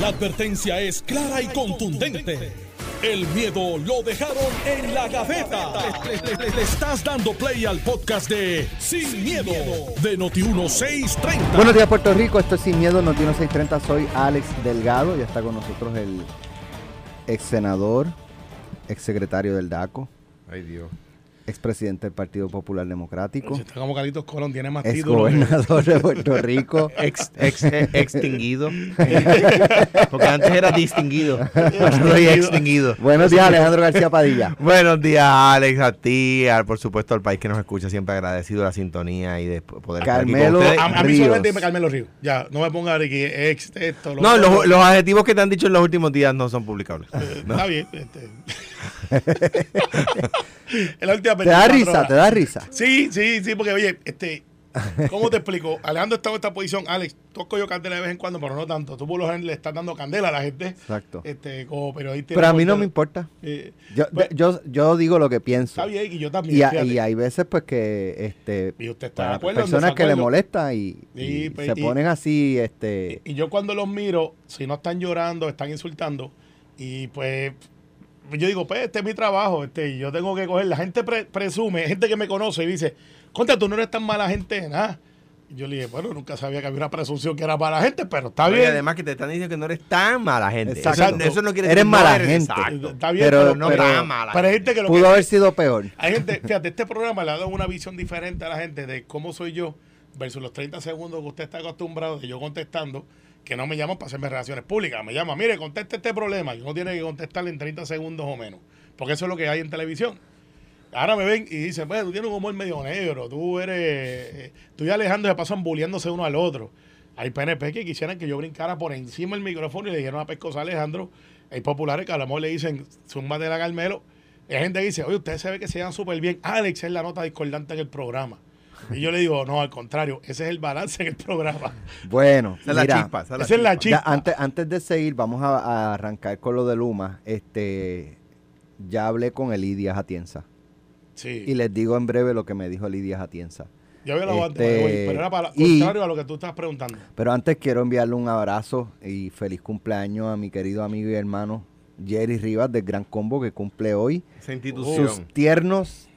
La advertencia es clara y contundente. El miedo lo dejaron en la gaveta. Le, le- le estás dando play al podcast de Sin, miedo, de Noti1630. Buenos días Puerto Rico, esto es Sin Miedo, Notino 630, soy Alex Delgado, ya está con nosotros el ex senador, ex secretario del DACO, Ay, Dios. Ex presidente del Partido Popular Democrático, Si está como Carlitos Colón, tiene más ex títulos. gobernador de Puerto Rico, Ex, ex, extinguido. Porque antes era distinguido. Soy extinguido. Buenos días Alejandro García Padilla. Buenos días, Alex, a ti, al, por supuesto al país que nos escucha, siempre agradecido de la sintonía y de poder estar aquí con Carmelo-. A, a mí solamente me Carmelo Ríos. Ya, no me ponga que ex esto. lo No, los, los adjetivos que te han dicho en los últimos días no son publicables. Eh, Está bien. Este. es la última ¿Te da 24 risa? horas. ¿Te da risa? Sí, sí, sí, porque oye, este, ¿cómo te explico? Alejandro está en esta posición, Alex, toco yo candela de vez en cuando, pero no tanto. Tú por lo general le estás dando candela a la gente. Exacto. Este, como periodista. Pero a mí no me importa. Eh, Yo, Pues- yo, yo digo lo que pienso. está bien, y yo también. Y, a- fíjate. y hay veces pues que este Y usted está de para acuerdo personas que le molesta y, pues, se ponen así este Y yo cuando los miro, si no están llorando, están insultando, y pues yo digo, pues este es mi trabajo, este, y yo tengo que coger, la gente pre- presume, gente que me conoce y dice, contra, tú no eres tan mala gente de nada. Y yo le dije, bueno, nunca sabía que había una presunción que era mala gente, pero está Oye, bien. además que te están diciendo que no eres tan mala gente. Eso, Exacto. eso no quiere Eres decir mala no eres gente. exacto. Está bien, Pero pero, no pero- tan mala pero hay gente que lo pudo que- haber sido peor. hay gente, fíjate, este programa le ha dado una visión diferente a la gente de cómo soy yo versus los 30 segundos que usted está acostumbrado de yo contestando, que no me llaman para hacerme relaciones públicas. Me llama, mire, conteste este problema. Y uno tiene que contestarle en 30 segundos o menos. Porque eso es lo que hay en televisión. Ahora me ven y dicen, pues tú tienes un humor medio negro, tú eres, eh, tú y Alejandro se pasan bulleándose uno al otro. Hay PNP que quisieran que yo brincara por encima del micrófono y le dijeron a Pescosa Alejandro. Hay populares que a lo mejor le dicen, zumba de la Carmelo. Hay gente que dice, oye, ustedes se ve que se llevan súper bien. Alex es la nota discordante en el programa. Y yo le digo, no, al contrario, ese es el balance en el programa. Bueno, Esa es la mira, chispa. Esa es la Esa es la chispa. chispa. ya antes, antes de seguir, vamos a, a arrancar con lo de Luma. Este, ya hablé con Elidia Atienza Sí. y les digo en breve lo que me dijo Elidia Atienza. yo había hablado antes, este, way, pero era para y- contrario a lo que tú estás preguntando. Pero antes quiero enviarle un abrazo y feliz cumpleaños a mi querido amigo y hermano Jerry Rivas del Gran Combo que cumple hoy Esa institución. sus tiernos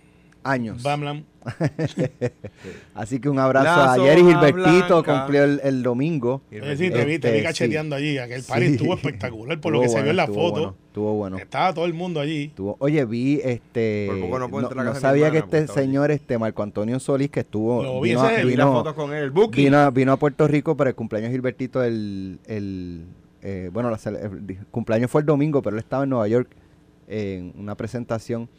años. Bam, bam. Así que un abrazo a Jerry Gilbertito, cumplió el, el domingo. Decir, te vi, te vi Este, cacheteando allí. Aquel party Sí. estuvo espectacular por lo que se vio en la foto. bueno, Estuvo bueno. Estaba todo el mundo allí. Estuvo- oye, vi este. Por poco no puedo entrar a no casa de mi sabía hermana que este allí. señor, este Marco Antonio Solís, que estuvo. Lo vi, vino, ese con él. Buki. vino a- vino a Puerto Rico para el cumpleaños de Gilbertito. El, el, eh, bueno, el cumpleaños fue el domingo, pero él estaba en Nueva York en una presentación.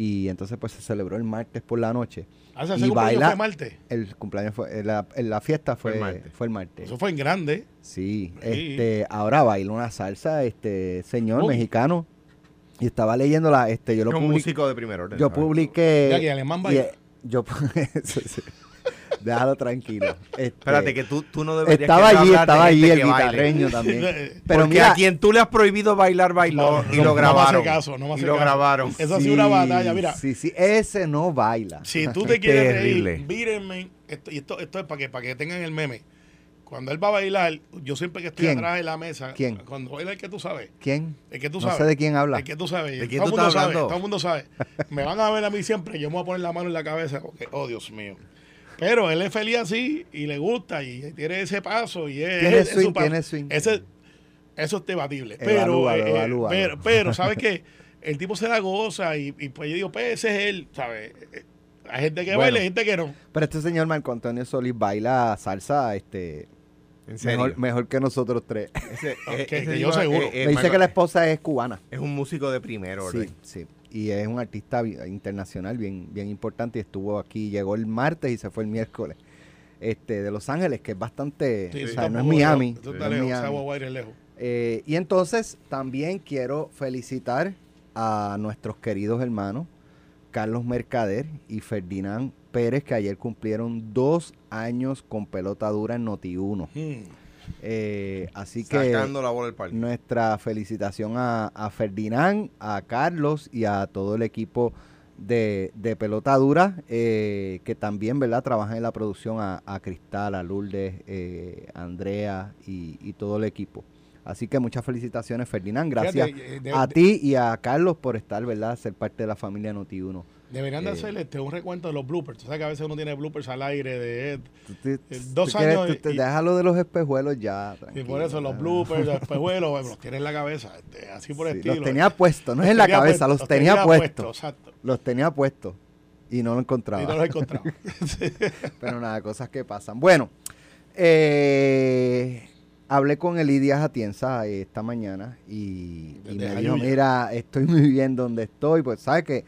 Y entonces, pues se celebró el martes por la noche. Ah, ese Y cumpleaños baila- fue Marte. El cumpleaños fue. eh, La, la fiesta fue, Fue el fue martes. el martes. Eso fue en grande. Sí, Sí. este, ahora baila una salsa, este señor Uy. mexicano. Y estaba leyendo la, este, yo lo publiqué. músico de primer orden. Yo publiqué. Ya que alemán baila. eh, yo, eso sí. Déjalo tranquilo. Este, Espérate, que tú, tú no deberías estaba allí, estaba allí el baile. guitarreño también. Pero Porque mira, a quien tú le has prohibido bailar, bailó No, y no, lo no me grabaron. hace caso, no me hace y lo caso. grabaron. Eso ha sido una batalla, mira. Sí, sí, ese no baila. Si tú te quieres reír, mírenme. Esto, y esto, esto es para que, para que tengan el meme. Cuando él va a bailar, yo siempre que estoy ¿Quién? atrás de la mesa, ¿Quién? cuando baila el que tú sabes, ¿Quién? el que tú no sabes. sé de quién habla. El que tú sabes. ¿De quién todo el tú mundo sabe, todo el mundo sabe. Me van a ver a mí siempre, yo me voy a poner la mano en la cabeza porque, oh Dios mío. Pero él es feliz así y le gusta y tiene ese paso y es, Tiene es su swing, paso. tiene swing. Ese, eso es debatible. Pero, Evalúalo, eh, evalúalo. pero, pero, ¿sabes qué? El tipo se la goza y, y pues yo digo, pues ese es él, ¿sabes? Eh, Hay gente que Bueno. baila y gente que no. Pero este señor Marco Antonio Solís baila salsa este, En serio. mejor, mejor que nosotros tres. Ese- Ok, ese que tipo yo seguro. Me dice que la esposa es cubana. es un músico de primer orden. Sí, sí. Y es un artista internacional bien, bien importante y estuvo aquí, llegó el martes y se fue el miércoles. Este, de Los Ángeles, que es bastante, Sí, o no es Miami. lejos, Eso no está es lejos, Miami. esa guaguaira es lejos. Eh, y entonces también quiero felicitar a nuestros queridos hermanos Carlos Mercader y Ferdinand Pérez, que ayer cumplieron dos años con pelota dura en Noti1. Hmm. Eh, así que Sacando la bola del parque. nuestra felicitación a, a Ferdinand, a Carlos y a todo el equipo de, de pelota dura, eh, que también ¿verdad? trabajan en la producción, a, a Cristal, a Lourdes, eh, a Andrea y, y todo el equipo. Así que muchas felicitaciones, Ferdinand. Gracias Fíjate, eh, de- a ti y a Carlos por estar, ¿verdad? Ser parte de la familia Noti1. Deberían de Eh, hacer este, un recuento de los bloopers. Tú sabes que a veces uno tiene bloopers al aire de... Te- Eh, dos tú quieres- años tú y- déjalo de los espejuelos ya. Y por eso los bloopers, los espejuelos, los tiene en la cabeza. este, así por el Sí, estilo. los tenía puestos, no es en la tenía cabeza, los tenía puestos. Exacto. Los tenía puestos y no lo encontraba. Y no los he encontrado. Pero nada, cosas que pasan. Bueno, eh, hablé con Elidia Atienza eh, esta mañana y, me dijo, mira, estoy muy bien donde estoy. Pues sabe que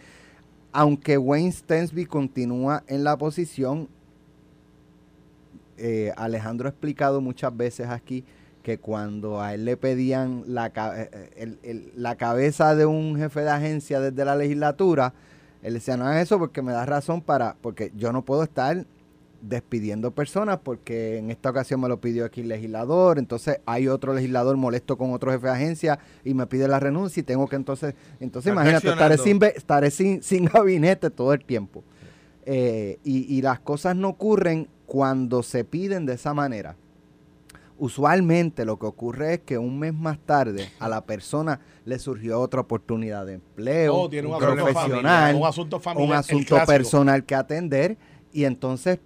aunque Wayne Stensby continúa en la posición, eh, Alejandro ha explicado muchas veces aquí que cuando a él le pedían la, eh, el- la cabeza de un jefe de agencia desde la legislatura, él decía, no es eso porque me da razón para, porque yo no puedo estar despidiendo personas porque en esta ocasión me lo pidió aquí el legislador, entonces hay otro legislador molesto con otro jefe de agencia y me pide la renuncia y tengo que entonces, entonces Está imagínate, estaré, sin, estaré sin, sin gabinete todo el tiempo. Eh, y, y las cosas no ocurren cuando se piden de esa manera. Usualmente lo que ocurre es que un mes más tarde a la persona le surgió otra oportunidad de empleo, Oh, tiene un un asunto profesional, familiar, un asunto familiar, un el asunto clásico. personal que atender y entonces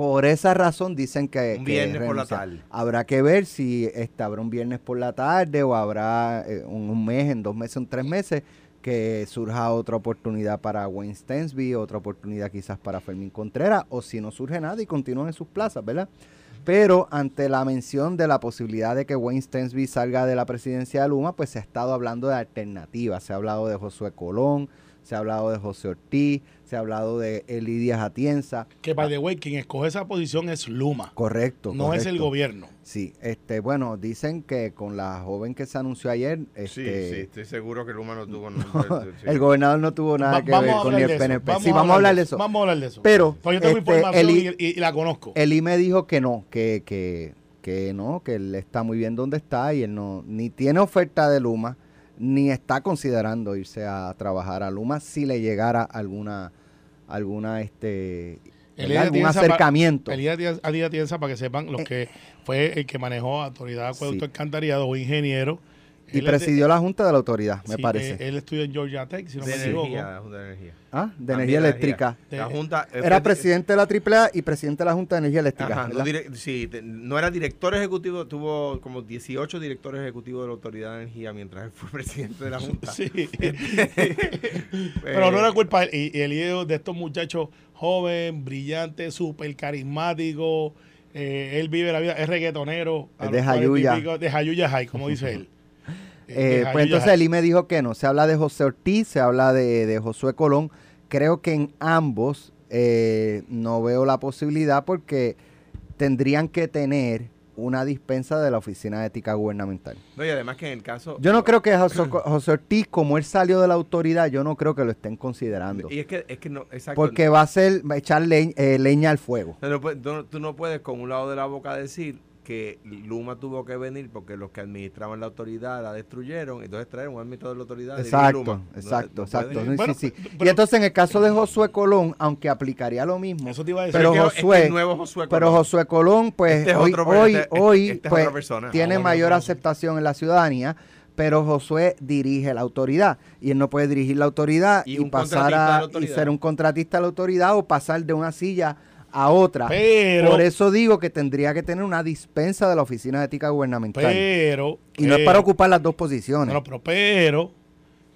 por esa razón dicen que Un que viernes por la tarde. Habrá que ver si este, habrá un viernes por la tarde o habrá eh, un, un mes, en dos meses, en tres meses que surja otra oportunidad para Wayne Stensby, otra oportunidad quizás para Fermín Contreras, o si no surge nada y continúan en sus plazas, ¿verdad? Pero ante la mención de la posibilidad de que Wayne Stensby salga de la presidencia de Luma, pues se ha estado hablando de alternativas. Se ha hablado de Josué Colón, se ha hablado de José Ortiz, se ha hablado de Elidia Atienza. Que, by the way, quien escoge esa posición es Luma. Correcto. No es el gobierno. Sí, este, bueno, dicen que con la joven que se anunció ayer, Sí, este, sí, estoy seguro que Luma no tuvo el gobernador no tuvo nada Va- que ver con el PNP. sí, vamos a hablar de eso. Vamos a hablar de eso. Pero, Pues yo tengo este, información Eli- y la conozco. Eli me dijo que no, que, que, que no, que él está muy bien donde está y él no, ni tiene oferta de Luma, ni está considerando irse a trabajar a Luma si le llegara alguna, alguna, este, algún Atienza pa- acercamiento. Elías Díaz- Elías Atienza, para que sepan, Eh. los que fue el que manejó Autoridad de Acueducto Sí. Alcantarillado o ingeniero. Y de- presidió la Junta de la Autoridad, me sí, parece. eh, él estudió en Georgia Tech, si no de me equivoco. energía, la Junta de Energía. ah, de También energía eléctrica. La Junta eh, Era presidente de la AAA y presidente de la Junta de Energía Eléctrica. Ajá, no, sí, te- no era director ejecutivo, tuvo como 18 directores ejecutivos de la Autoridad de Energía mientras él fue presidente de la Junta. Sí. Eh, Pero no era culpa de él. Y, y el hijo de estos muchachos joven, brillante, súper carismático. eh, él vive la vida, es reggaetonero. Es de 40 y Jayuya. De Jayuya High, como dice él. Eh, de pues entonces. Eli me dijo que no. Se habla de José Ortiz, se habla de, de Josué Colón. Creo que en ambos eh, no veo la posibilidad porque tendrían que tener una dispensa de la Oficina de Ética Gubernamental. No, y además que en el caso... Yo no creo que José, José Ortiz, como él salió de la autoridad, yo no creo que lo estén considerando. Y es que, es que no, exacto. Porque va a ser va a echar eh, leña al fuego. No, no- tú no puedes con un lado de la boca decir que Luma tuvo que venir porque los que administraban la autoridad la destruyeron, entonces traer un administrador de la autoridad. de Exacto, Luma. Exacto, no exacto. Sí, Bueno, sí, sí. pero- y entonces en el caso de Josué Colón, aunque aplicaría lo mismo, Eso te iba a decir. pero Josué- el nuevo Josué pero Colón. Josué Colón, pues Este es hoy, otro, pero hoy, este- hoy, este es pues, persona. tiene Ah, mayor aceptación en la ciudadanía, pero Josué dirige la autoridad y él no puede dirigir la autoridad Y y, pasar a y ser un contratista de la autoridad o pasar de una silla a otra. Pero, Por eso digo que tendría que tener una dispensa de la Oficina de Ética Gubernamental. pero. y no es pero- para ocupar las dos posiciones. No, pero, pero,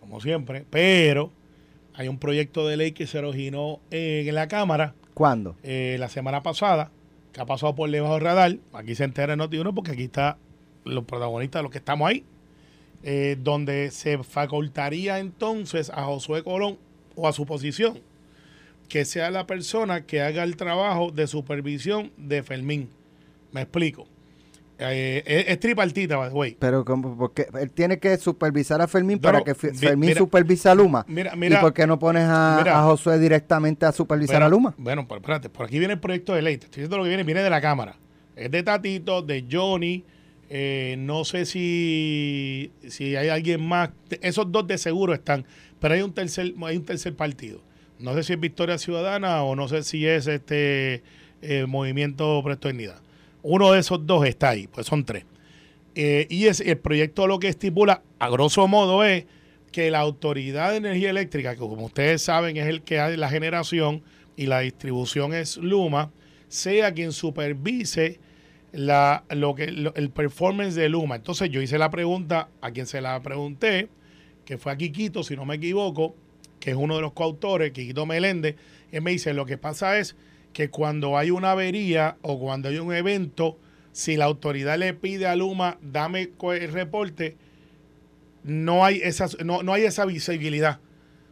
como siempre, pero hay un proyecto de ley que se originó en, la Cámara ¿Cuándo? eh, la semana pasada, que ha pasado por debajo del radar. Aquí se entera en Noti1 porque aquí está los protagonistas los que estamos ahí. eh, donde se facultaría entonces a Josué Colón o a su posición que sea la persona que haga el trabajo de supervisión de Fermín. Me explico. Eh, es, es tripartita, way. Pero como, porque él tiene que supervisar a Fermín No, para que Fermín mira- supervise a Luma. Mira, mira. ¿Y por qué no pones a, mira. a Josué directamente a supervisar a Luma? Bueno, pero espérate, por aquí viene el proyecto de ley. Te estoy diciendo lo que viene, viene de la Cámara. Es de Tatito, de Johnny. eh, no sé si, si hay alguien más. Esos dos de seguro están. Pero hay un tercer, hay un tercer partido. No sé si es Victoria Ciudadana o no sé si es este eh, Movimiento Presto. Uno de esos dos está ahí, pues son tres. Eh, y es, el proyecto lo que estipula, a grosso modo, es que la Autoridad de Energía Eléctrica, que como ustedes saben es el que hace la generación y la distribución es Luma, sea quien supervise la, lo que, el performance de Luma. Entonces yo hice la pregunta a quien se la pregunté, que fue a Quiquito, si no me equivoco, que es uno de los coautores, Quiquito Meléndez, él me dice, lo que pasa es que cuando hay una avería o cuando hay un evento, si la autoridad le pide a Luma, dame el reporte, no hay esa, no, no hay esa visibilidad.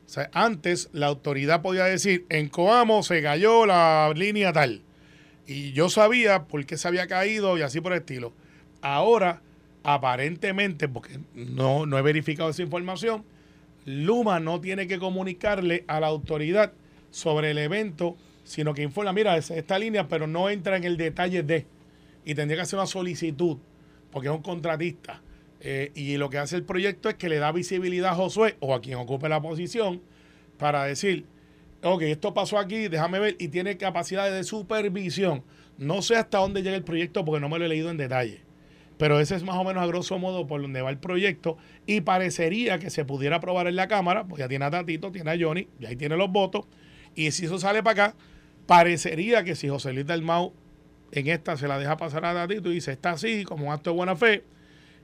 O sea, antes la autoridad podía decir, en Coamo se cayó la línea tal. Y yo sabía por qué se había caído y así por el estilo. Ahora, aparentemente, porque no, no he verificado esa información, Luma no tiene que comunicarle a la autoridad sobre el evento, sino que informa, mira, es- esta línea, pero no entra en el detalle de. Y tendría que hacer una solicitud, porque es un contratista. Eh, y lo que hace el proyecto es que le da visibilidad a Josué o a quien ocupe la posición para decir, ok, esto pasó aquí, déjame ver, y tiene capacidades de supervisión. No sé hasta dónde llega el proyecto porque no me lo he leído en detalle. Pero ese es más o menos a grosso modo por donde va el proyecto. Y parecería que se pudiera aprobar en la Cámara, pues ya tiene a Tatito, tiene a Johnny, y ahí tiene los votos. Y si eso sale para acá, parecería que si José Luis Dalmau en esta se la deja pasar a Tatito y dice, está así, como un acto de buena fe,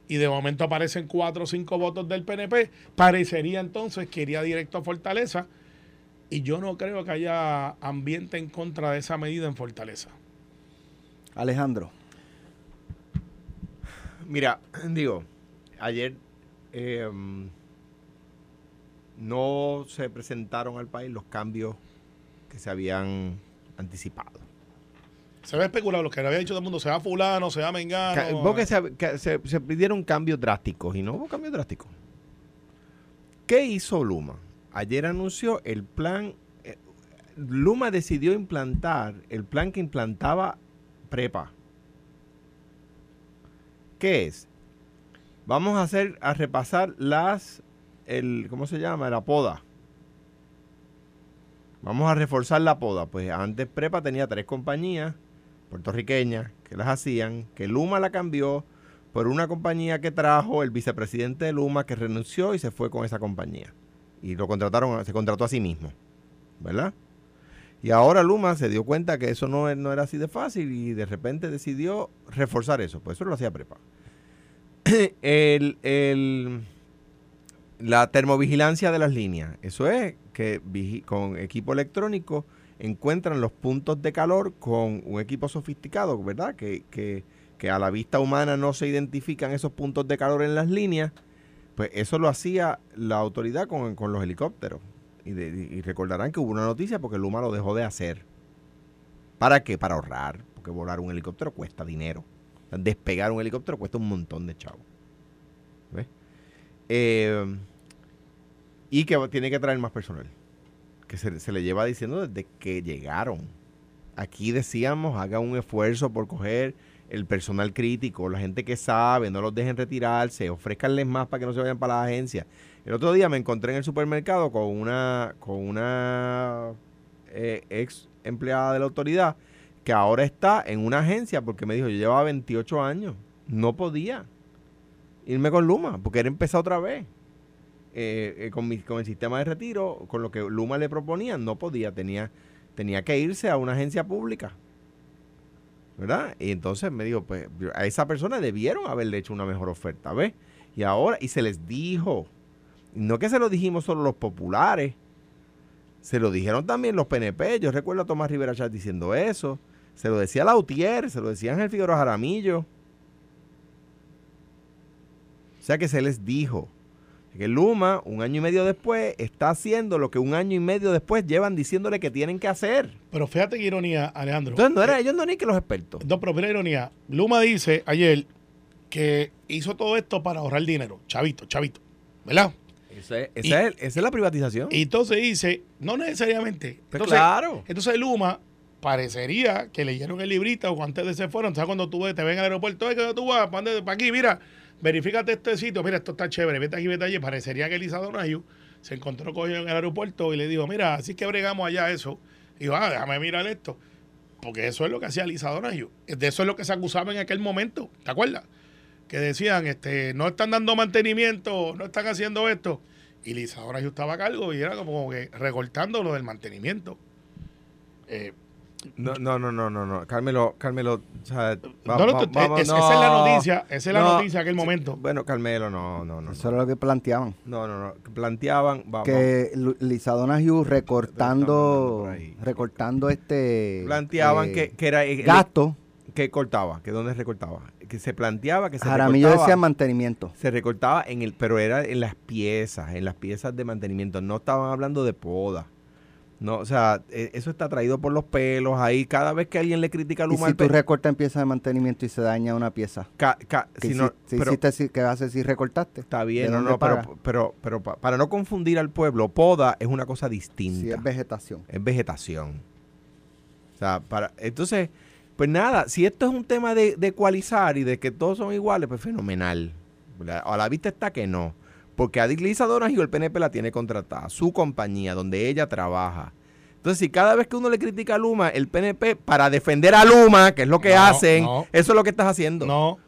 y de momento aparecen cuatro o cinco votos del PNP, parecería entonces que iría directo a Fortaleza. Y yo no creo que haya ambiente en contra de esa medida en Fortaleza. Alejandro. Mira, digo, ayer eh, no se presentaron al país los cambios que se habían anticipado. Se ve especulado, lo que le había dicho todo el mundo, se va fulano, se va mengano. Vos que se, que se- se pidieron cambios drásticos y no hubo cambios drásticos. ¿Qué hizo Luma? Ayer anunció el plan. eh, Luma decidió implantar el plan que implantaba Prepa. ¿Qué es? Vamos a hacer a repasar las el ¿cómo se llama? La poda. Vamos a reforzar la poda. Pues antes Prepa tenía tres compañías puertorriqueñas que las hacían, que Luma la cambió por una compañía que trajo el vicepresidente de Luma que renunció y se fue con esa compañía. Y lo contrataron, se contrató a sí mismo. ¿Verdad? Y ahora Luma se dio cuenta que eso no, no era así de fácil y de repente decidió reforzar eso. Pues eso lo hacía Prepa. el, el- la termovigilancia de las líneas. Eso es que con equipo electrónico encuentran los puntos de calor con un equipo sofisticado, ¿verdad? Que, que, que a la vista humana no se identifican esos puntos de calor en las líneas. Pues eso lo hacía la autoridad con, con los helicópteros. Y, de- y recordarán que hubo una noticia porque Luma lo dejó de hacer. ¿Para qué? Para ahorrar. Porque volar un helicóptero cuesta dinero. Despegar un helicóptero cuesta un montón de chavos. ¿Ves? Eh, y que tiene que traer más personal. Que se, se le lleva diciendo desde que llegaron. Aquí decíamos, haga un esfuerzo por coger el personal crítico, la gente que sabe, no los dejen retirarse, ofrezcanles más para que no se vayan para la agencia. El otro día me encontré en el supermercado con una, eh, ex empleada de la autoridad que ahora está en una agencia porque me dijo, yo llevaba 28 años, no podía irme con Luma, porque era empezar otra vez. Eh, eh, con el sistema de retiro, con lo que Luma le proponía, no podía, tenía, tenía que irse a una agencia pública. ¿Verdad? Y entonces me dijo, pues a esa persona debieron haberle hecho una mejor oferta, ¿ves? Y ahora, y se les dijo, no que se lo dijimos solo los populares, se lo dijeron también los PNP. Yo recuerdo a Tomás Rivera Chat diciendo eso. Se lo decía Lautier, se lo decía Ángel Figueroa Jaramillo. O sea que se les dijo que Luma, un año y medio después, está haciendo lo que un año y medio después llevan diciéndole que tienen que hacer. Pero fíjate qué ironía, Alejandro. Entonces no era ellos no ni que los expertos. No, pero mira ironía. Luma dice ayer que hizo todo esto para ahorrar dinero. Chavito, chavito. ¿Verdad? Esa es, Y- esa es- esa es la privatización. Y entonces dice, no necesariamente. Pues Entonces, claro. entonces Luma parecería que leyeron el librito o antes de se fueron. ¿Sabes cuando tú te ven al aeropuerto? "Oye, que tú vas? ¿Para aquí? Mira, verifícate este sitio. Mira, esto está chévere. Vete aquí, vete allí. Parecería que Elisa Donayu se encontró con ellos en el aeropuerto y le dijo, mira, así que bregamos allá eso. Y dijo, ah, déjame mirar esto. Porque eso es lo que hacía Elisa Donayu. De eso es lo que se acusaba en aquel momento. ¿Te acuerdas? Que decían, este, no están dando mantenimiento, no están haciendo esto. Y Lisa ahora yo estaba a cargo y era como que recortando lo del mantenimiento. Eh, No, no, no, no, no, no. Carmelo, Carmelo, o sea, no, no, tú- vamos- es- no. Esa es la noticia, esa es la No. noticia aquel momento. Bueno, Carmelo, no, no, no. Eso era lo que planteaban. No, no, no. Planteaban, va- que Lu- Lisa Donahue recortando recortando este planteaban eh, que, que era eh, gasto que cortaba, que dónde recortaba, que se planteaba que se Jaramillo recortaba, decía mantenimiento se recortaba en el, pero era en las piezas, en las piezas de mantenimiento, no estaban hablando de poda. No, o sea, eh, eso está traído por los pelos ahí. Cada vez que alguien le critica a y Luma, si al tú recortas en pieza de mantenimiento y se daña una pieza ca- ca- ¿qué, si no- si pero- hiciste si- qué haces si recortaste? Está bien, ¿De no, no, pero, pero, pero, pa- para no confundir al pueblo, poda es una cosa distinta. es vegetación es vegetación. O sea, para, entonces, pues nada, si esto es un tema de, de ecualizar y de que todos son iguales, pues fenomenal. A la vista está que no. Porque a Lisa Donahue el PNP la tiene contratada, su compañía, donde ella trabaja. Entonces, si cada vez que uno le critica a Luma, el PNP, para defender a Luma, que es lo que No, hacen, no. eso es lo que estás haciendo. No,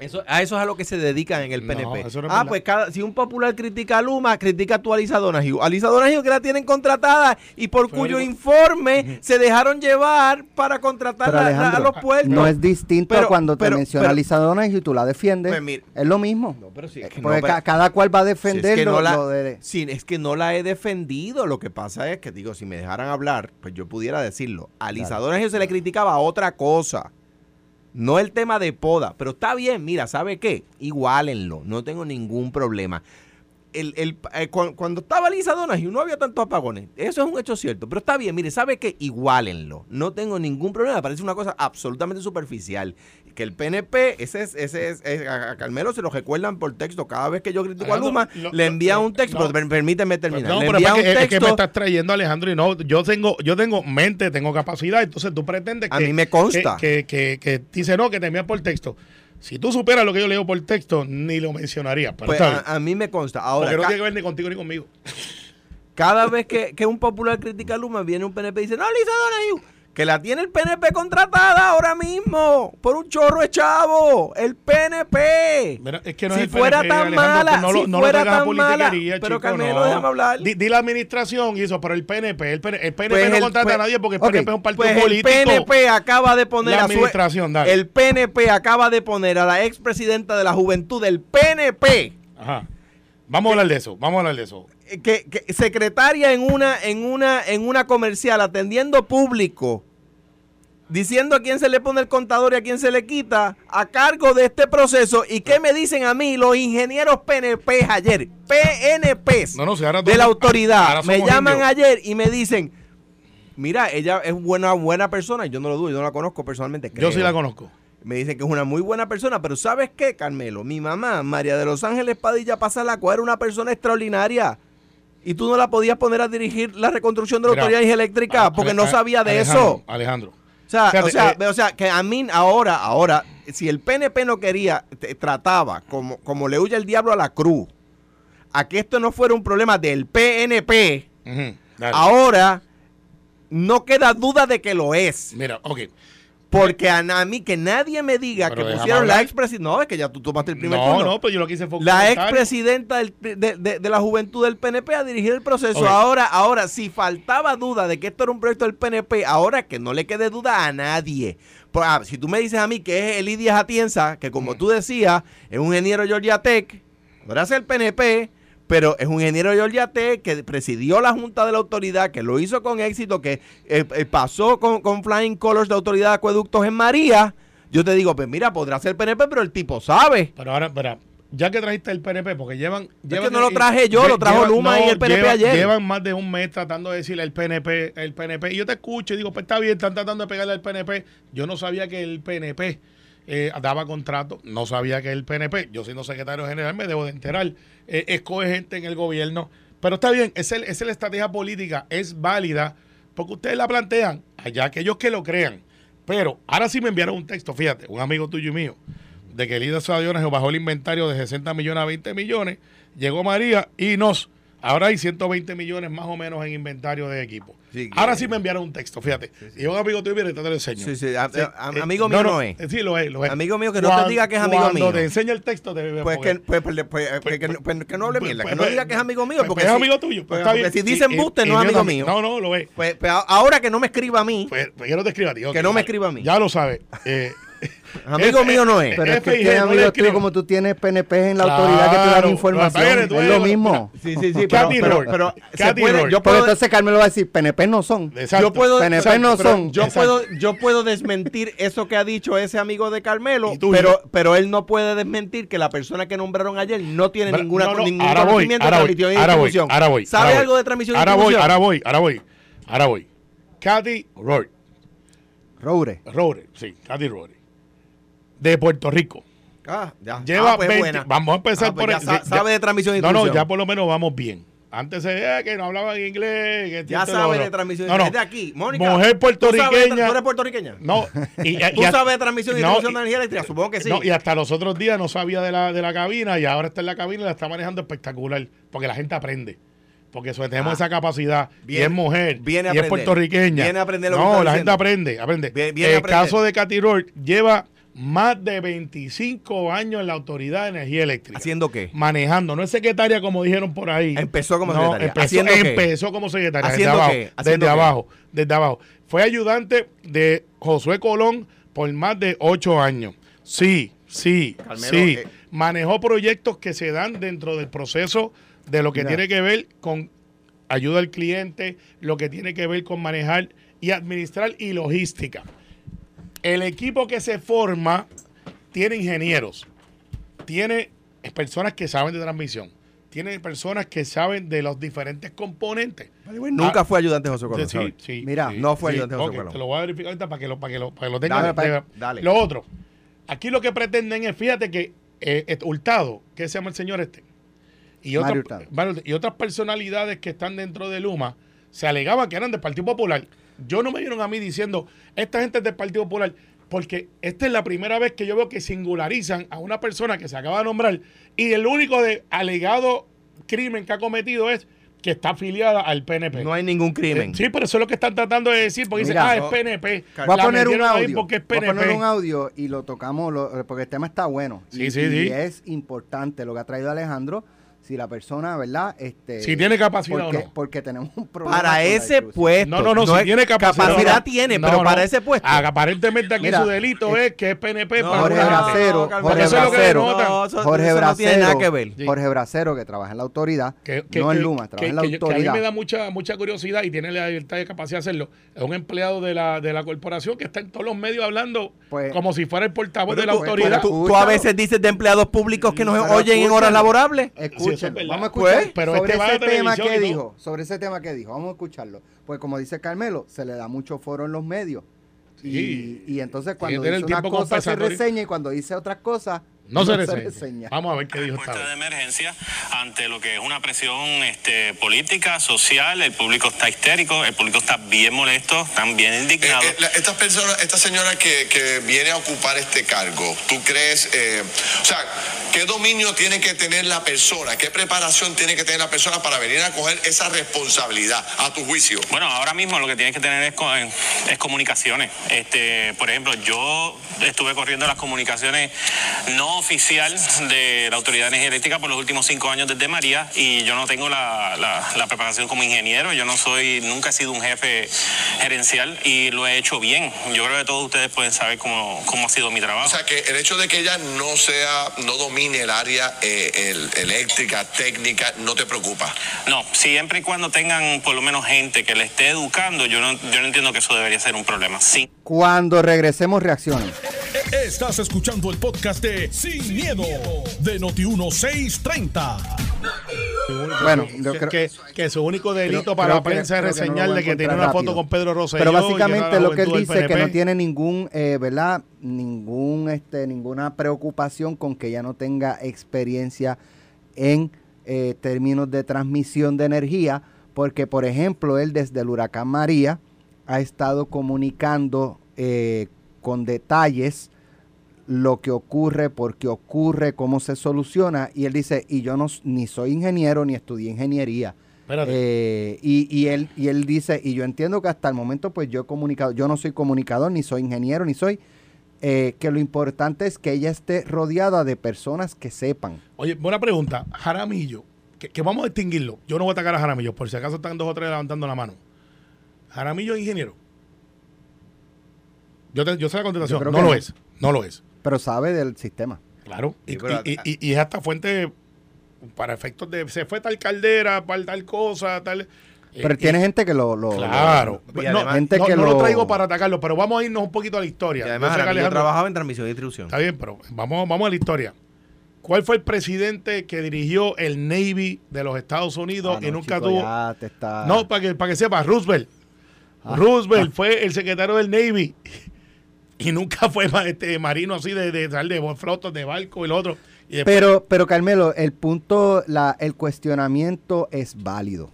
Eso, a eso es a lo que se dedican en el No, PNP. no ah, pues cada, si un popular critica a Luma, critica tú a Lisa Donahue. A Lisa Donahue que la tienen contratada y por Fue cuyo informe se dejaron llevar para contratar pero la- la- a los puertos. no es distinto Pero- a cuando pero- te menciona pero- Lisa Donahue y tú la defiendes Pues mira. es lo mismo No, pero sí, es Eh, que porque no, pero- ca- cada cual va a Si defender es que lo, no la, lo de sí, es que no la he defendido. Lo que pasa es que, digo, si me dejaran hablar, pues yo pudiera decirlo. A Lisa Claro. Donahue se le criticaba otra cosa. No el tema de poda. Pero está bien, mira, ¿sabe qué? Igualenlo. No tengo ningún problema. El, el- eh, cu- cuando estaba Lisa Donahue no había tantos apagones. Eso es un hecho cierto. Pero está bien, mire, ¿sabe qué? Igualenlo. No tengo ningún problema. Parece una cosa absolutamente superficial. Que el PNP, ese es, ese es, es- a Carmelo se lo recuerdan por texto. Cada vez que yo critico a Luma, le envía un texto. no. pero per- permíteme terminar. No, le pero envía es un que, es que me estás trayendo, Alejandro, y no, yo tengo, yo tengo mente, tengo capacidad, entonces tú pretendes que... A mí me consta. Que, que, que, dice, no, que te envías por texto. Si tú supieras lo que yo leo por texto, ni lo mencionaría. Pero Pues a, a mí me consta. Ahora, Porque no tiene que ver ni contigo ni conmigo. Cada vez que, que un popular critica a Luma, viene un PNP y dice, no, Lisa Donahue, que la tiene el PNP contratada ahora mismo, por un chorro de chavo, el PNP. Mira, es que no si es el fuera PNP, tan Alejandro, mala, no lo- si no lo fuera a tan mala, pero Carmelo, no. déjame hablar. Di, di la administración y eso, pero el PNP, el PNP, el PNP Pues no el- contrata pues- a nadie porque el PNP es un partido Pues el político. PNP acaba de poner La administración, dale. el PNP acaba de poner a la expresidenta de la juventud del PNP Ajá. Vamos a hablar de eso, vamos a hablar de eso. eh, que, que secretaria en una en una en una comercial atendiendo público diciendo a quién se le pone el contador y a quién se le quita a cargo de este proceso y qué me dicen a mí los ingenieros PNP ayer PNPs No, no, si ahora de la autoridad ahora me llaman indios. ayer y me dicen mira ella es buena buena persona yo no lo dudo yo no la conozco personalmente Yo sí la conozco. Me dicen que es una muy buena persona, pero ¿sabes qué, Carmelo? Mi mamá, María de los Ángeles Padilla Pasalaco, era una persona extraordinaria. Y tú no la podías poner a dirigir la reconstrucción de la Mira, autoridad eléctrica porque no sabía de Alejandro, eso. Alejandro. O sea, Fíjate, o, sea, eh, o sea, que a mí ahora, ahora, si el PNP no quería, te- trataba como, como le huye el diablo a la cruz, a que esto no fuera un problema del PNP, ahora no queda duda de que lo es. Mira, ok. Porque a, a mí que nadie me diga Pero que pusieron la expresidenta. No, es que ya tú tomaste el primer No, turno. no, pero yo lo que hice fue la expresidenta de, de- de la juventud del PNP a dirigir el proceso. Ahora, ahora, si faltaba duda de que esto era un proyecto del PNP, ahora que no le quede duda a nadie. Pues, ah, si tú me dices a mí que es Elidia Atienza, que como tú decías, es un ingeniero Georgia Tech, podrá ser PNP, pero es un ingeniero de Georgia Tech que presidió la Junta de la Autoridad, que lo hizo con éxito, que eh, eh, pasó con, con Flying Colors de Autoridad de Acueductos en María. Yo te digo, pues mira, podrá ser PNP, pero el tipo sabe. Pero ahora, espera, ya que trajiste el PNP, porque llevan... llevan que no lo traje yo, lo trajo Luma y el PNP llevan- ayer. Llevan más de un mes tratando de decirle el PNP, el PNP. Y yo te escucho y digo, pues está bien, están tratando de pegarle al PNP. Yo no sabía que el PNP eh, daba contrato, no sabía que el PNP, yo siendo secretario general me debo de enterar, eh, escoge gente en el gobierno. Pero está bien, es, esa es la estrategia política, es válida, porque ustedes la plantean, allá aquellos que lo crean. Pero ahora sí me enviaron un texto, fíjate, un amigo tuyo y mío, de que el líder Sadiones bajó el inventario de 60 millones a 20 millones, llegó María y nos Ahora hay 120 millones más o menos en inventario de equipo. Sí, Ahora que- sí me enviaron un texto, fíjate. Y un amigo tuyo, mira, te lo enseño. Sí, sí, a- Sí, a- eh, amigo mío no es. eh, Sí, lo es, lo es. Amigo mío que no te diga que es amigo Cuando mío. te enseña el texto, te Pues que, pues, pues, pues, pues, Pues, que, no- pues, que no hable pues, mierda, pues, que no pues, diga que es amigo mío. pues, Porque pues, es amigo tuyo. Pues, pues, está porque bien. si Sí, dice y- embuste, y no es amigo mío. No, no, lo es. Pues, pues, ahora que no me escriba a mí, Pues, pues que no te escriba a ti. Que no me escriba a mí. Ya lo sabes. Eh, amigo F- mío no es. Pero es que y G, tiene no le amigos tuyos como tú tienes PNP en la Claro, autoridad que te dan información. tú es lo mismo. Sí, sí, sí, pero, pero, puede- yo puedo, entonces Carmelo va a decir, PNP no son. Exacto. yo puedo, PNP exacto, no son. Yo puedo, yo puedo desmentir eso que ha dicho ese amigo de Carmelo, pero, pero él no puede desmentir que la persona que nombraron ayer no tiene Pero- ninguna, no, no, ningún ahora voy, conocimiento ahora de voy, transmisión y voy, distribución. ahora voy, ¿Sabe ahora voy. algo de transmisión y Ahora voy, ahora voy, ahora voy. Ahora voy. Cathy Rory. Roure. Rory, sí, Cathy Rory. De Puerto Rico. Ah, ya. Lleva Ah, pues 20 buena. Vamos a empezar Ah, pues por ya el- sa- ya- sabe de transmisión y No, no, ya por lo menos vamos bien. Antes se veía que no hablaban inglés. Que Ya esto y lo sabe otro. de transmisión No, no. Es de aquí. Mónica. Mujer ¿tú sabes puertorriqueña. ¿Tú eres puertorriqueña? No. Y, y- ¿Tú y- sabes de transmisión y no, distribución de energía eléctrica? Supongo que sí. No, y hasta los otros días no sabía de la, de la cabina y ahora está en la cabina y la está manejando espectacular. Porque la gente aprende. Porque eso, tenemos Ah. esa capacidad. Viene- y es mujer. viene a y es aprender. puertorriqueña. Viene a aprender lo que No, está la diciendo. gente aprende. aprende. Viene- viene a el aprender. caso de Katy Rourke lleva más de 25 años en la Autoridad de Energía Eléctrica. ¿Haciendo qué? Manejando. No es secretaria como dijeron por ahí. Empezó como No, secretaria. Empezó, ¿Haciendo qué? empezó como secretaria. Desde ¿Haciendo abajo. qué? ¿Haciendo Desde qué? abajo. Desde abajo. Fue ayudante de Josué Colón por más de ocho años. Sí, sí, sí. eh. Manejó proyectos que se dan dentro del proceso de lo que Mira. tiene que ver con ayuda al cliente, lo que tiene que ver con manejar y administrar y logística. El equipo que se forma tiene ingenieros, tiene personas que saben de transmisión, tiene personas que saben de los diferentes componentes. Nunca Ah, fue ayudante José Colón. Sí, ¿sabes? sí, Mira, sí, no fue sí. ayudante José Ok, Colón. Te lo voy a verificar ahorita para que lo, para que lo, para que lo tengan. Dale, de- pa- dale. Lo otro, aquí lo que pretenden es, fíjate que eh, eh, Hurtado, ¿qué se llama el señor este? Y, y otras personalidades que están dentro de Luma se alegaban que eran del Partido Popular. Yo no me vieron a mí diciendo, esta gente es del Partido Popular, porque esta es la primera vez que yo veo que singularizan a una persona que se acaba de nombrar y el único de alegado crimen que ha cometido es que está afiliada al PNP. No hay ningún crimen. Eh, Sí, pero eso es lo que están tratando de decir, porque dicen, ah, es PNP. Voy a poner un audio. porque es Voy a PNP. poner un audio y lo tocamos lo- porque el tema está bueno. Sí, y, sí, y sí. es importante lo que ha traído Alejandro. Si la persona, ¿verdad? Este, Si tiene capacidad porque, o no. Porque tenemos un problema. Para ese puesto. No, no, no, si es- tiene capacidad. Capacidad no. tiene, No, pero no. para ese puesto. Ah, aparentemente aquí Mira, su delito es que es PNP No, para Jorge Bracero, Jorge Bracero, Jorge Bracero, tiene nada que ver. Sí. Jorge Bracero, que trabaja en la autoridad, que, que- no en Luma, trabaja que- en la que a mí autoridad. me da mucha mucha curiosidad y tiene la libertad y capacidad de hacerlo. Es un empleado de la, de la corporación que está en todos los medios hablando Pues- como si fuera el portavoz de la autoridad. Tú, tú a veces dices de empleados públicos que nos oyen en horas laborables. Sí, es vamos a escuchar Pues, pero sobre este ese tema que dijo, sobre ese tema que dijo, vamos a escucharlo. Pues como dice Carmelo, se le da mucho foro en los medios. Sí. Y, y entonces cuando dice una cosa se reseña y cuando dice otras cosas no, se reseña. Vamos a ver qué dijo esta Respuesta de emergencia ante lo que es una presión este, política, social. El público está histérico, el público está bien molesto, están bien Eh, indignados. eh, la- esta persona, esta señora que, que viene a ocupar este cargo, ¿tú crees, eh, o sea, qué dominio tiene que tener la persona, qué preparación tiene que tener la persona para venir a coger esa responsabilidad a tu juicio? Bueno, ahora mismo lo que tienes que tener es, co- es comunicaciones. Este, por ejemplo, yo estuve corriendo las comunicaciones no oficial de la Autoridad de Energía Eléctrica por los últimos cinco años desde María y yo no tengo la, la- la preparación como ingeniero. Yo no soy, nunca he sido un jefe gerencial y lo he hecho bien. Yo creo que todos ustedes pueden saber cómo, cómo ha sido mi trabajo. O sea, que el hecho de que ella no sea, no domine el área eh, el- eléctrica, técnica, no te preocupa. No, siempre y cuando tengan por lo menos gente que le esté educando, yo no, yo no entiendo que eso debería ser un problema. Sí. Cuando regresemos reacciones. Estás escuchando el podcast de Sin, miedo, de Noti1630. Bueno, yo que, creo- que, que su único delito Creo- para creo la prensa es creo que no reseñarle que, tiene una foto rápido. con Pedro Rosselló. Pero básicamente lo que él dice es que no tiene ningún, eh, ¿verdad? Ningún, este, ninguna preocupación con que ella no tenga experiencia en eh, términos de transmisión de energía, porque por ejemplo él desde el huracán María ha estado comunicando eh, con detalles lo que ocurre, por qué ocurre, cómo se soluciona. Y él dice, y yo no ni soy ingeniero ni estudié ingeniería. Espérate. Eh, y, y él, y él dice, y yo entiendo que hasta el momento pues yo he comunicado, yo no soy comunicador, ni soy ingeniero, ni soy, eh, que lo importante es que ella esté rodeada de personas que sepan. Oye, buena pregunta. Jaramillo, que, que vamos a distinguirlo. Yo no voy a atacar a Jaramillo, por si acaso están dos o tres levantando la mano. Jaramillo es ingeniero. Yo, te- yo sé la contestación. No lo es. No lo es. Pero sabe del sistema. Claro. Y, y- y- y es hasta fuente para efectos de. Se fue tal caldera, para tal cosa, tal. eh, Pero y- tiene gente que lo... lo- Claro. Y no, además- gente no- que no lo lo- traigo para atacarlo, pero vamos a irnos un poquito a la historia. Y Yo además, Alejandro- trabajaba en transmisión y distribución. Está bien, pero vamos, vamos a la historia. ¿Cuál fue el presidente que dirigió el Navy de los Estados Unidos Ah, y nunca chico, tuvo... ya te está- No, para que, para que sepa, Roosevelt. Ah. Roosevelt fue el secretario del Navy y nunca fue este, marino así de, de, de, de flotas de barco y lo otro. Y después- Pero, pero Carmelo, el punto, la, el cuestionamiento es válido.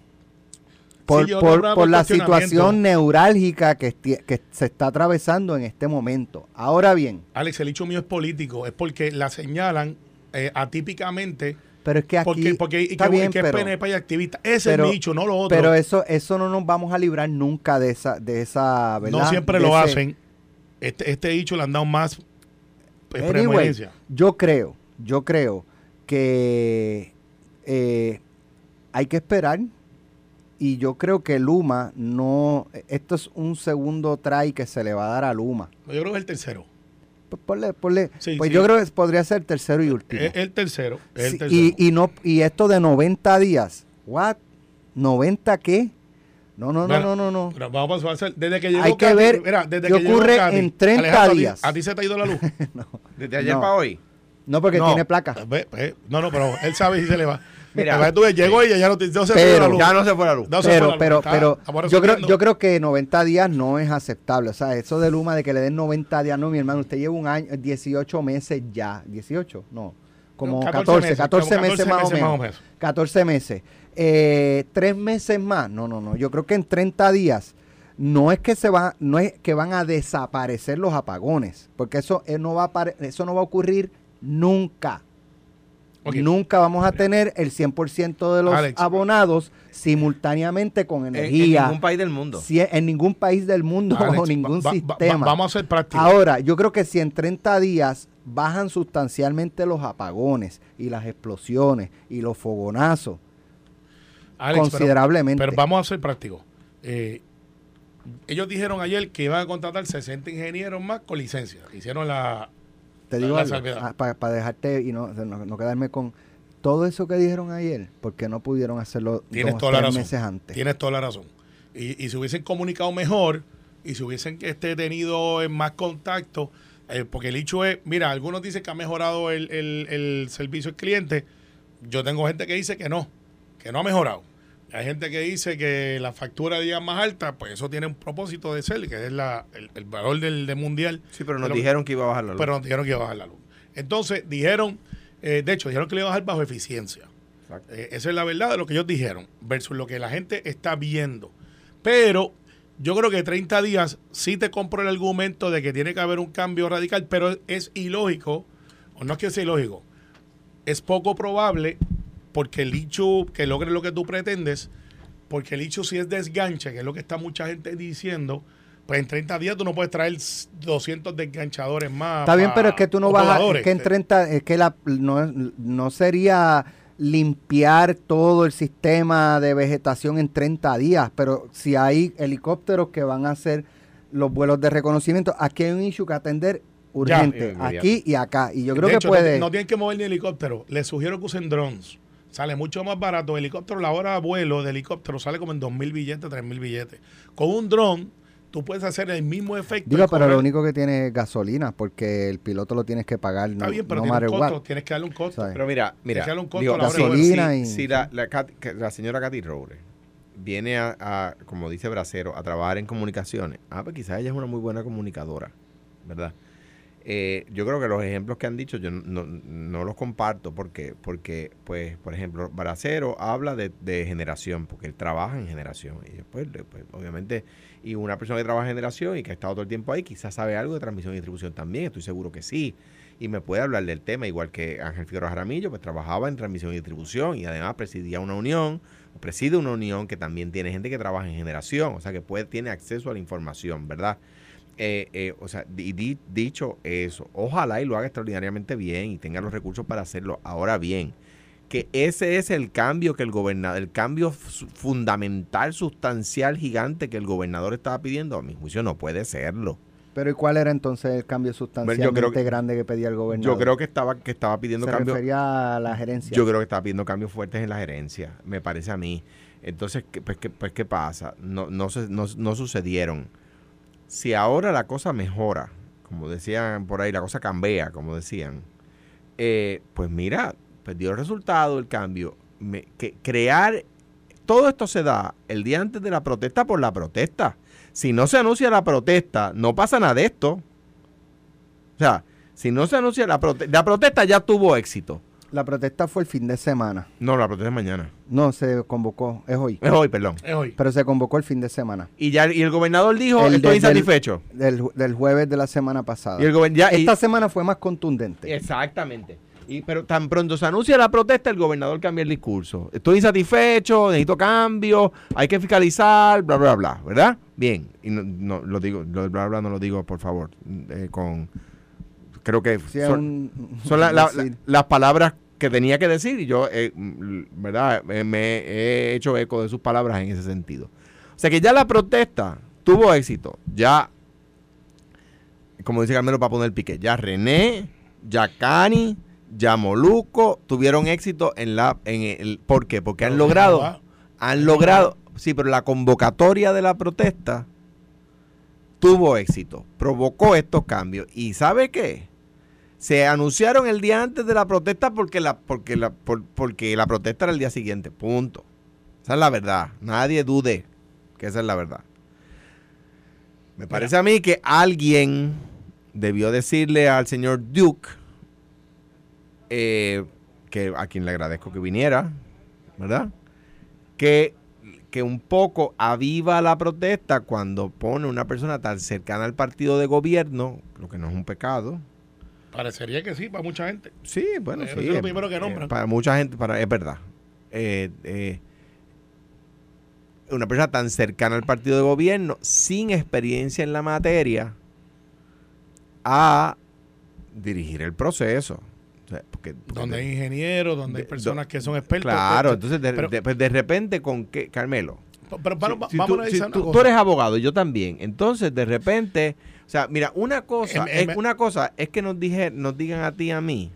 Por, por- por la situación neurálgica que, que se está atravesando en este momento. Ahora bien, Alex, el hecho mío es político, es porque la señalan eh, atípicamente pero es que aquí porque, porque y está que, bien, que es pero, PNP y activista. Ese pero- es mi dicho, no lo otro. pero eso, eso no nos vamos a librar nunca de esa, de esa, ¿verdad? no siempre De lo ese- hacen. Este, este dicho le han dado más pues, Anyway, yo creo, yo creo que eh, hay que esperar y yo creo que Luma no, esto es un segundo try que se le va a dar a Luma. Yo creo que es el tercero. Pues ponle- ponle- Sí, pues sí. yo creo que podría ser tercero y último. El tercero. el Sí, tercero. y, y no y esto de 90 días, what? ¿90 qué? No, no, no, Bueno, no, no, no. Pero vamos a hacer, desde que llegó Hay que Katy- ver mira, desde qué ocurre Katy, en 30 Alejandro, ¿a días. ¿A ti se te ha ido la luz? Desde ayer No. para hoy. No porque No. tiene placa. No, no, pero él sabe si se le va. Mira. Mira, tú ves, llegó ella, ya no, te- no se Pero- fue la luz. Ya no se fue la luz. No fue la pero, luz, pero, está- pero yo creo, yo creo que 90 días no es aceptable. O sea, eso de Luma de que le den 90 días, no, mi hermano, usted lleva un año, 18 meses ya. 18, no. Como No, 14, 14, como meses, más, o menos. menos. 14 meses. Eh, tres meses más. No, no, no. Yo creo que en 30 días no es que se va, no es que van a desaparecer los apagones, porque eso eh, no va a eso no va a ocurrir nunca. Nunca vamos a tener el 100% de los Alex. abonados simultáneamente con En, en energía. ningún país del mundo. Si- en ningún país del mundo Alex, o ningún va- va- sistema. va- vamos a ser prácticos. Ahora, yo creo que si en 30 días bajan sustancialmente los apagones y las explosiones y los fogonazos Alex, considerablemente. Pero, vamos a ser prácticos. Eh, ellos dijeron ayer que iban a contratar 60 ingenieros más con licencia. Hicieron la... Te la- digo la salvedad. para dejarte y no, no, no quedarme con todo eso que dijeron ayer, porque no pudieron hacerlo Tienes dos, toda la razón. meses antes. Tienes toda la razón. Y, y se hubiesen comunicado mejor y si hubiesen este, tenido eh, más contacto, eh, porque el hecho es, mira, algunos dicen que ha mejorado el, el- el servicio al cliente. Yo tengo gente que dice que no, que no ha mejorado. Hay gente que dice que la factura diga más alta, pues eso tiene un propósito de ser, que es la, el, el valor del, del mundial. Sí, pero nos Pero- dijeron que iba a bajar la luz. Pero nos dijeron que iba a bajar la luz. Entonces dijeron, eh, de hecho, dijeron que le iba a bajar bajo eficiencia. Eh, esa es la verdad de lo que ellos dijeron, versus lo que la gente está viendo. Pero yo creo que 30 días sí te compro el argumento de que tiene que haber un cambio radical, pero es ilógico, o no es que sea ilógico, es poco probable porque el hecho que logre lo que tú pretendes, porque el hecho si es desganche, que es lo que está mucha gente diciendo, pues en 30 días tú no puedes traer 200 desganchadores más. Está bien, pero es que tú no vas a, es que en 30, es que la, no, no sería limpiar todo el sistema de vegetación en 30 días, pero si hay helicópteros que van a hacer los vuelos de reconocimiento, aquí hay un issue que atender urgente, aquí y acá, y yo creo De que hecho, no- puede... No, tienen que mover ni helicóptero. Les sugiero que usen drones. Sale mucho más barato. Helicóptero, la hora de vuelo de helicóptero sale como en 2.000 billetes, 3.000 billetes. Con un dron, tú puedes hacer el mismo efecto. Digo, pero lo único que tiene es gasolina, porque el piloto lo tienes que pagar, Está no, bien, pero no tiene un costo. Tienes que darle un costo. ¿Sabes? Pero mira, mira, Echarle un costo digo, a la hora de Gasolina si, y- si la señora Katy Robles viene a, a, como dice Bracero, a trabajar en comunicaciones, ah, pues quizás ella es una muy buena comunicadora, ¿verdad? Eh, yo creo que los ejemplos que han dicho yo no, no los comparto porque, porque, pues, por ejemplo, Bracero habla de, de generación, porque él trabaja en generación. Y después, pues, obviamente, y una persona que trabaja en generación y que ha estado todo el tiempo ahí, quizás sabe algo de transmisión y distribución también, estoy seguro que sí. y me puede hablar del tema, igual que Ángel Figueroa Jaramillo, pues trabajaba en transmisión y distribución y además presidía una unión, preside una unión que también tiene gente que trabaja en generación, o sea que puede, tiene acceso a la información, ¿verdad? Eh, eh, o sea, di- dicho eso, ojalá y lo haga extraordinariamente bien y tenga los recursos para hacerlo. Ahora bien, que ese es el cambio que el gobernador, el cambio fundamental, sustancial, gigante que el gobernador estaba pidiendo, a mi juicio no puede serlo. Pero ¿y cuál era entonces el cambio sustancialmente creo que- grande que pedía el gobernador? Yo creo que estaba, que estaba pidiendo Se cambios. refería a la gerencia. Yo creo que estaba pidiendo cambios fuertes en la gerencia, me parece a mí. Entonces, ¿qué, pues, ¿qué, pues, ¿qué pasa? No, no, se- no, no sucedieron. Si ahora la cosa mejora, como decían por ahí, la cosa cambia, como decían, eh, pues mira, perdió el resultado, el cambio. Que crear, todo esto se da el día antes de la protesta por la protesta. Si no se anuncia la protesta, no pasa nada de esto. O sea, si no se anuncia la protesta, la protesta ya tuvo éxito. La protesta fue el fin de semana. No, la protesta es mañana. No, se convocó, es hoy. Es hoy, perdón. Es hoy. Pero se convocó el fin de semana. Y ya y el gobernador dijo, El estoy del- insatisfecho. Del, del jueves de la semana pasada. Y el y- Esta semana fue más contundente. Exactamente. Y, pero tan pronto se anuncia la protesta, el gobernador cambia el discurso. Estoy insatisfecho, necesito cambio, hay que fiscalizar, bla, bla, bla, ¿verdad? Bien. Y no, no, lo digo, lo del bla, bla, no lo digo, por favor, eh, con... Creo que Sí, son, un- son la- la- decir. la- las palabras que tenía que decir y yo, eh, mm, ¿verdad? Eh, me he hecho eco de sus palabras en ese sentido. O sea que ya la protesta tuvo éxito. Ya, como dice Carmelo para poner el pique, ya René, ya Cani, ya Moluco tuvieron éxito en la... En el, ¿Por qué? Porque han logrado... Han logrado... Sí, pero la convocatoria de la protesta tuvo éxito, provocó estos cambios. ¿Y sabe qué? Se anunciaron el día antes de la protesta porque la, porque la, por- porque la protesta era el día siguiente. Punto. Esa es la verdad. Nadie dude que esa es la verdad. Me parece a mí que alguien debió decirle al señor Duke, eh, que a quien le agradezco que viniera, ¿verdad? Que, que un poco aviva la protesta cuando pone una persona tan cercana al partido de gobierno, lo que no es un pecado, Parecería que sí, para mucha gente. Sí, bueno, Eso sí. es lo eh, primero que eh, nombran. para mucha gente, para, es verdad. Eh, eh, una persona tan cercana al partido de gobierno, sin experiencia en la materia, a dirigir el proceso. O sea, porque- porque Donde de- hay ingenieros, donde hay personas do- que son expertos. Claro, Eh, entonces de, pero- de- pues de repente con qué, Carmelo, Pero, pero, si- si vamos tú, a si tú- tú eres abogado, yo también. Entonces, de repente, o sea, mira, una cosa, Em- em- es, una cosa es que nos dije, nos digan a ti y a mí,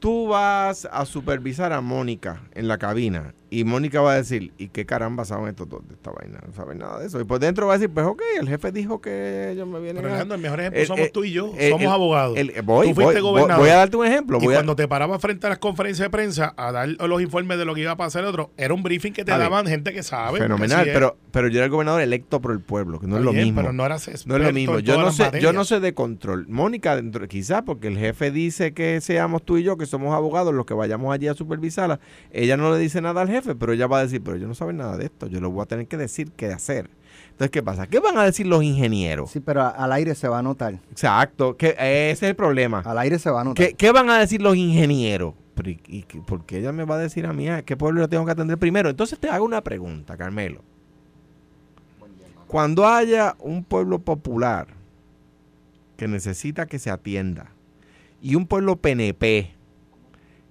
tú vas a supervisar a Mónica en la cabina y Mónica va a decir, ¿y qué caramba saben estos dos de esta vaina? No saben nada de eso. Y por dentro va a decir, pues ok, el jefe dijo que ellos me vienen Pero a... Alejandro, el mejor ejemplo El- somos el- tú y yo. el- somos abogados. el- voy, tú fuiste voy, gobernador. voy a darte un ejemplo. y voy a- cuando te parabas frente a las conferencias de prensa a dar los informes de lo que iba a pasar el otro, era un briefing que te daban gente que sabe. Fenomenal, pero, pero yo era el gobernador electo por el pueblo, que no es lo bien, mismo. Pero no eras No es lo mismo. Yo no sé, yo no sé de control. Mónica, dentro, quizás porque el jefe dice que seamos tú y yo, que somos abogados, los que vayamos allí a supervisarla. Ella no le dice nada al jefe, pero ella va a decir, pero yo no saben nada de esto. Yo les voy a tener que decir qué hacer. Entonces, ¿qué pasa? ¿Qué van a decir los ingenieros? Sí, pero a- al aire se va a notar. Exacto. Que ese es el problema. Al aire se va a notar. ¿Qué, qué van a decir los ingenieros? ¿y, por qué ella me va a decir a mí a qué pueblo yo tengo que atender primero? Entonces te hago una pregunta, Carmelo. Cuando haya un pueblo popular que necesita que se atienda y un pueblo PNP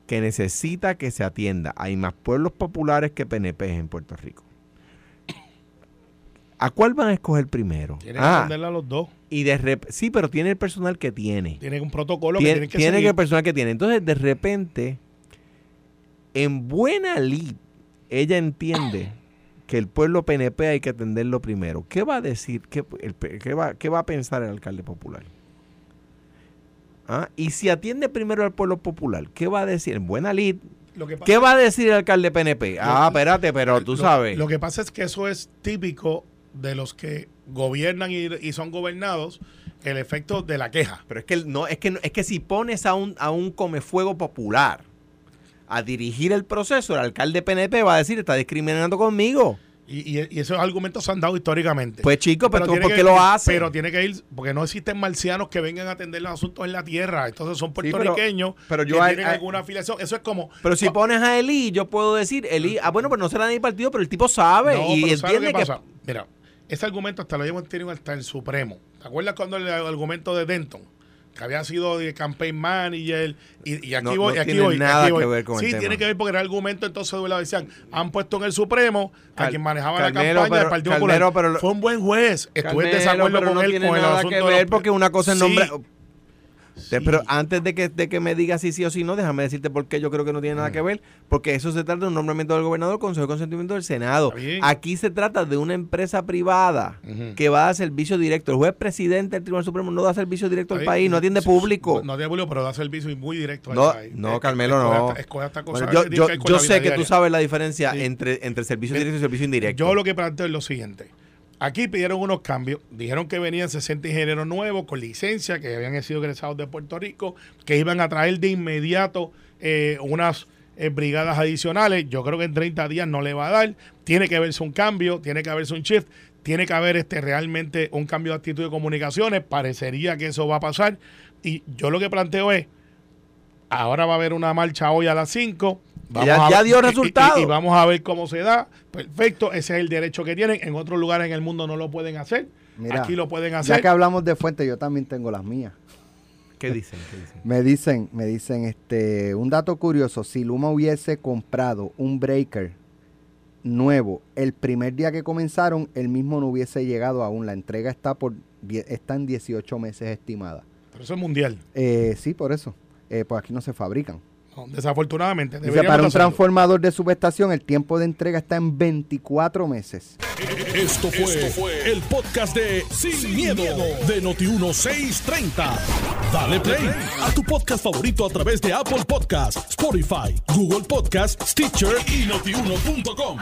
que necesita que se atienda, hay más pueblos populares que PNP en Puerto Rico. ¿A cuál van a escoger primero? Tienes que Ah, atenderle a los dos. y de rep- sí, pero tiene el personal que tiene Tiene un protocolo tiene, que tienen que tiene que seguir. el personal que tiene. Entonces, de repente, en buena lid, ella entiende que el pueblo PNP hay que atenderlo primero. ¿Qué va a decir? ¿Qué, el qué va, qué va a pensar el alcalde popular? ¿Ah? Y si atiende primero al pueblo popular, ¿qué va a decir? En buena lid, Lo que pasa ¿qué va a decir el alcalde PNP? Ah, espérate, pero tú lo- sabes. Lo que pasa es que eso es típico de los que gobiernan y, y son gobernados, el efecto de la queja. Pero es que no, es que es que si pones a un a un comefuego popular a dirigir el proceso, el alcalde PNP va a decir está discriminando conmigo. Y, y- y esos argumentos se han dado históricamente. Pues, chico, pero tiene ¿por qué lo hacen? Pero tiene que ir, porque no existen marcianos que vengan a atender los asuntos en la tierra. Entonces son pero- puertorriqueños pero yo que hay- tienen hay- alguna afiliación. Eso es como. Pero si pones a Eli, yo puedo decir, Eli, ah, bueno, pues no será de mi partido, pero el tipo sabe No, y pero ¿sabes lo entiende que... pasa? Mira, ese argumento hasta lo llevamos tenido hasta el Supremo. ¿Te acuerdas cuando el argumento de Denton? Que había sido de campaign manager y, y aquí No- voy, no y aquí tiene voy, nada aquí voy. que ver con el Sí, tema. tiene que ver porque era el argumento entonces de la decían, han puesto en el Supremo a Cal- quien manejaba Carmelo, la campaña del Partido Carmelo, Popular. pero- Fue un buen juez. Estuve en desacuerdo con no él tiene con el asunto que de ver los- porque una cosa es Sí, nombre... sí. Pero antes de que, de que me digas si sí o si no, déjame decirte por qué yo creo que no tiene Mm. nada que ver. Porque eso se trata de un nombramiento del gobernador, consejo de consentimiento del Senado. Aquí se trata de una empresa privada que va a dar servicio directo. El juez presidente del Tribunal Supremo no da servicio directo al país, no atiende público. No atiende público, pero da servicio muy directo. al No, país. no, Carmelo, escoge no. esta- escoge esta cosa Bueno, yo yo, sé que tú diaria. sabes la diferencia Sí. entre, entre servicio directo y servicio indirecto. Yo lo que planteo es lo siguiente. Aquí pidieron unos cambios, dijeron que venían 60 ingenieros nuevos con licencia, que habían sido egresados de Puerto Rico, que iban a traer de inmediato eh, unas eh, brigadas adicionales. Yo creo que en 30 días no le va a dar. Tiene que verse un cambio, tiene que haberse un shift, tiene que haber este realmente un cambio de actitud de comunicaciones. Parecería que eso va a pasar. Y yo lo que planteo es, ahora va a haber una marcha hoy a las 5. Ya- ya dio y- y- resultado. Y, vamos a ver cómo se da. Perfecto, ese es el derecho que tienen. En otros lugares en el mundo no lo pueden hacer. Mira, Aquí lo pueden Ya hacer. que hablamos de fuentes, yo también tengo las mías. ¿Qué dicen? ¿Qué dicen? Me dicen, me dicen, este, un dato curioso, si Luma hubiese comprado un breaker nuevo el primer día que comenzaron, el mismo no hubiese llegado aún. La entrega está por está en 18 meses estimada. Pero eso es mundial. Eh, sí, por eso. Eh, pues aquí no se fabrican. Desafortunadamente. Dice, para un transformador de subestación, el tiempo de entrega está en 24 meses. Esto fue, el podcast de Sin, miedo, de Noti1630. Dale play a tu podcast favorito a través de Apple Podcasts, Spotify, Google Podcasts, Stitcher y notiuno.com.